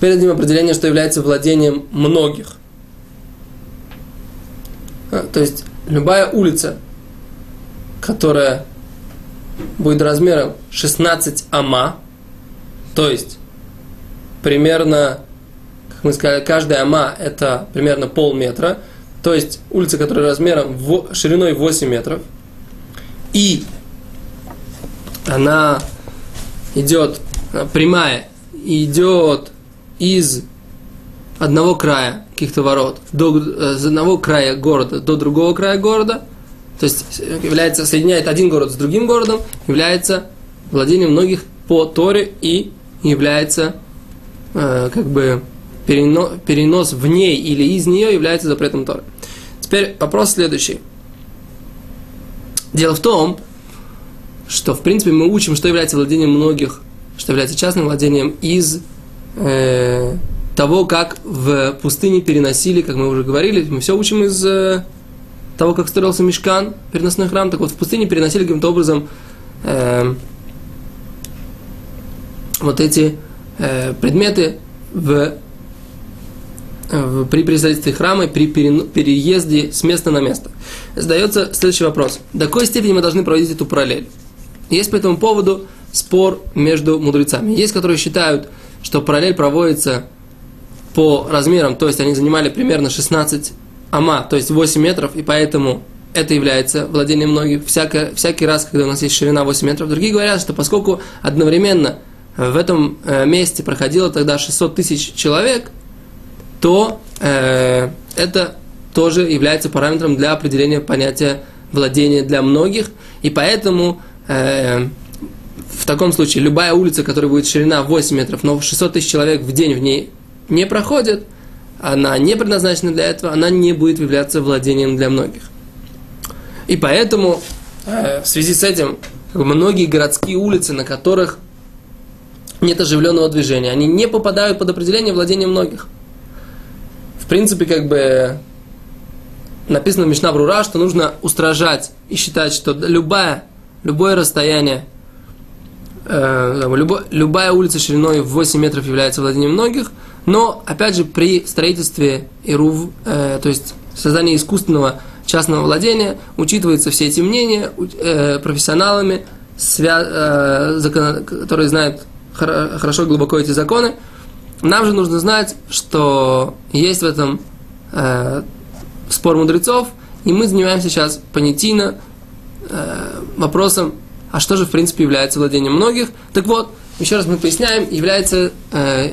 Теперь дадим определение, что является владением многих. А, то есть любая улица, которая будет размером 16 ама, то есть примерно, как мы сказали, каждая ама это примерно полметра, то есть улица, которая размером в, шириной 8 метров, и она идет прямая, идет из одного края каких-то ворот до, э, с одного края города до другого края города, то есть является, соединяет один город с другим городом, является владением многих по Торе и является э, как бы перенос, перенос в ней или из нее является запретом Торы. Теперь вопрос следующий. Дело в том, что в принципе мы учим, что является владением многих, что является частным владением из э, того, как в пустыне переносили, как мы уже говорили, мы все учим из э, того, как строился мешкан, переносной храм, так вот в пустыне переносили каким-то образом э, вот эти э, предметы в, в, при представительстве храма, при переезде с места на место. Задается следующий вопрос. До какой степени мы должны проводить эту параллель? Есть по этому поводу спор между мудрецами. Есть, которые считают, что параллель проводится по размерам, то есть они занимали примерно 16 ама, то есть 8 метров, и поэтому это является владением многих всякий, всякий раз, когда у нас есть ширина 8 метров. Другие говорят, что поскольку одновременно в этом э, месте проходило тогда 600 тысяч человек, то э, это тоже является параметром для определения понятия владения для многих, и поэтому э, в таком случае любая улица, которая будет ширина 8 метров, но 600 тысяч человек в день в ней не проходит, она не предназначена для этого, она не будет являться владением для многих. И поэтому э, в связи с этим многие городские улицы, на которых нет оживленного движения, они не попадают под определение владения многих. В принципе, как бы написано в Мишна Брура, что нужно устражать и считать, что любая, любое расстояние, любая улица шириной в 8 метров является владением многих – но, опять же, при строительстве Ирув, э, то есть создании искусственного частного владения, учитываются все эти мнения э, профессионалами, э, которые знают хор- хорошо глубоко эти законы. Нам же нужно знать, что есть в этом э, спор мудрецов, и мы занимаемся сейчас понятийно э, вопросом, а что же в принципе является владением многих. Так вот, еще раз мы поясняем, является э,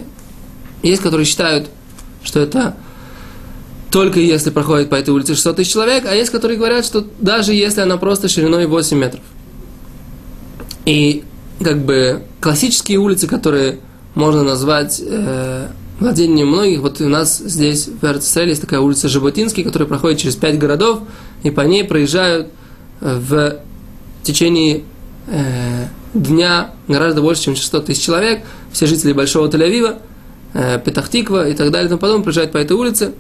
есть, которые считают, что это только если проходит по этой улице 600 тысяч человек, а есть, которые говорят, что даже если она просто шириной 8 метров. И как бы классические улицы, которые можно назвать э, владением многих, вот у нас здесь в Эрцисраиле есть такая улица Жаботинский, которая проходит через 5 городов, и по ней проезжают в течение э, дня гораздо больше, чем 600 тысяч человек, все жители Большого Тель-Авива, э, Петахтиква и так далее и тому подобное, проезжает по этой улице.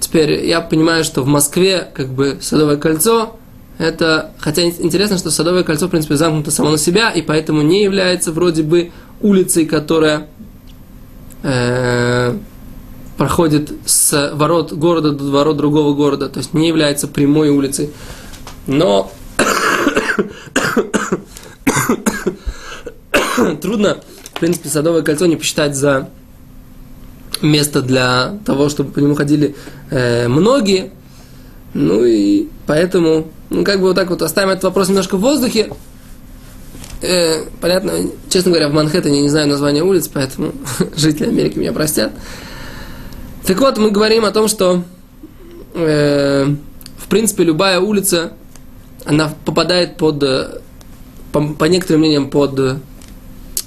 Теперь я понимаю, что в Москве как бы Садовое кольцо, это, хотя интересно, что Садовое кольцо, в принципе, замкнуто само на себя, и поэтому не является вроде бы улицей, которая э, проходит с ворот города до ворот другого города, то есть не является прямой улицей. Но трудно, в принципе, Садовое кольцо не посчитать за место для того, чтобы по нему ходили э, многие. Ну и поэтому, ну как бы вот так вот оставим этот вопрос немножко в воздухе. Э, понятно, честно говоря, в Манхэттене не знаю название улиц, поэтому жители Америки меня простят. Так вот, мы говорим о том, что э, в принципе любая улица, она попадает под, э, по, по некоторым мнениям, под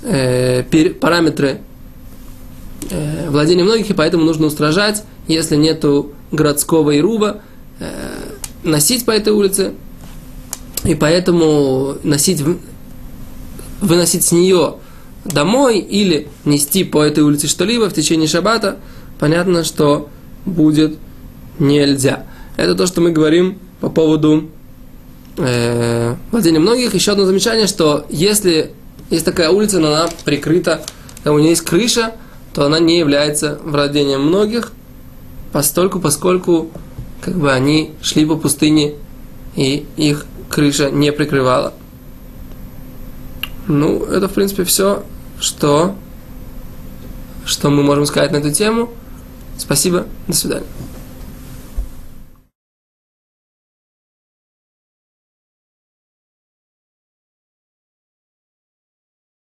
э, параметры э, владение многих, и поэтому нужно устражать, если нету городского ируба, э, носить по этой улице, и поэтому носить, выносить с нее домой или нести по этой улице что-либо в течение шаббата, понятно, что будет нельзя. Это то, что мы говорим по поводу э, владения многих. Еще одно замечание, что если есть такая улица, но она прикрыта, у нее есть крыша, то она не является владением многих, постольку, поскольку как бы они шли по пустыне, и их крыша не прикрывала. Ну, это, в принципе, все, что, что мы можем сказать на эту тему. Спасибо, до свидания.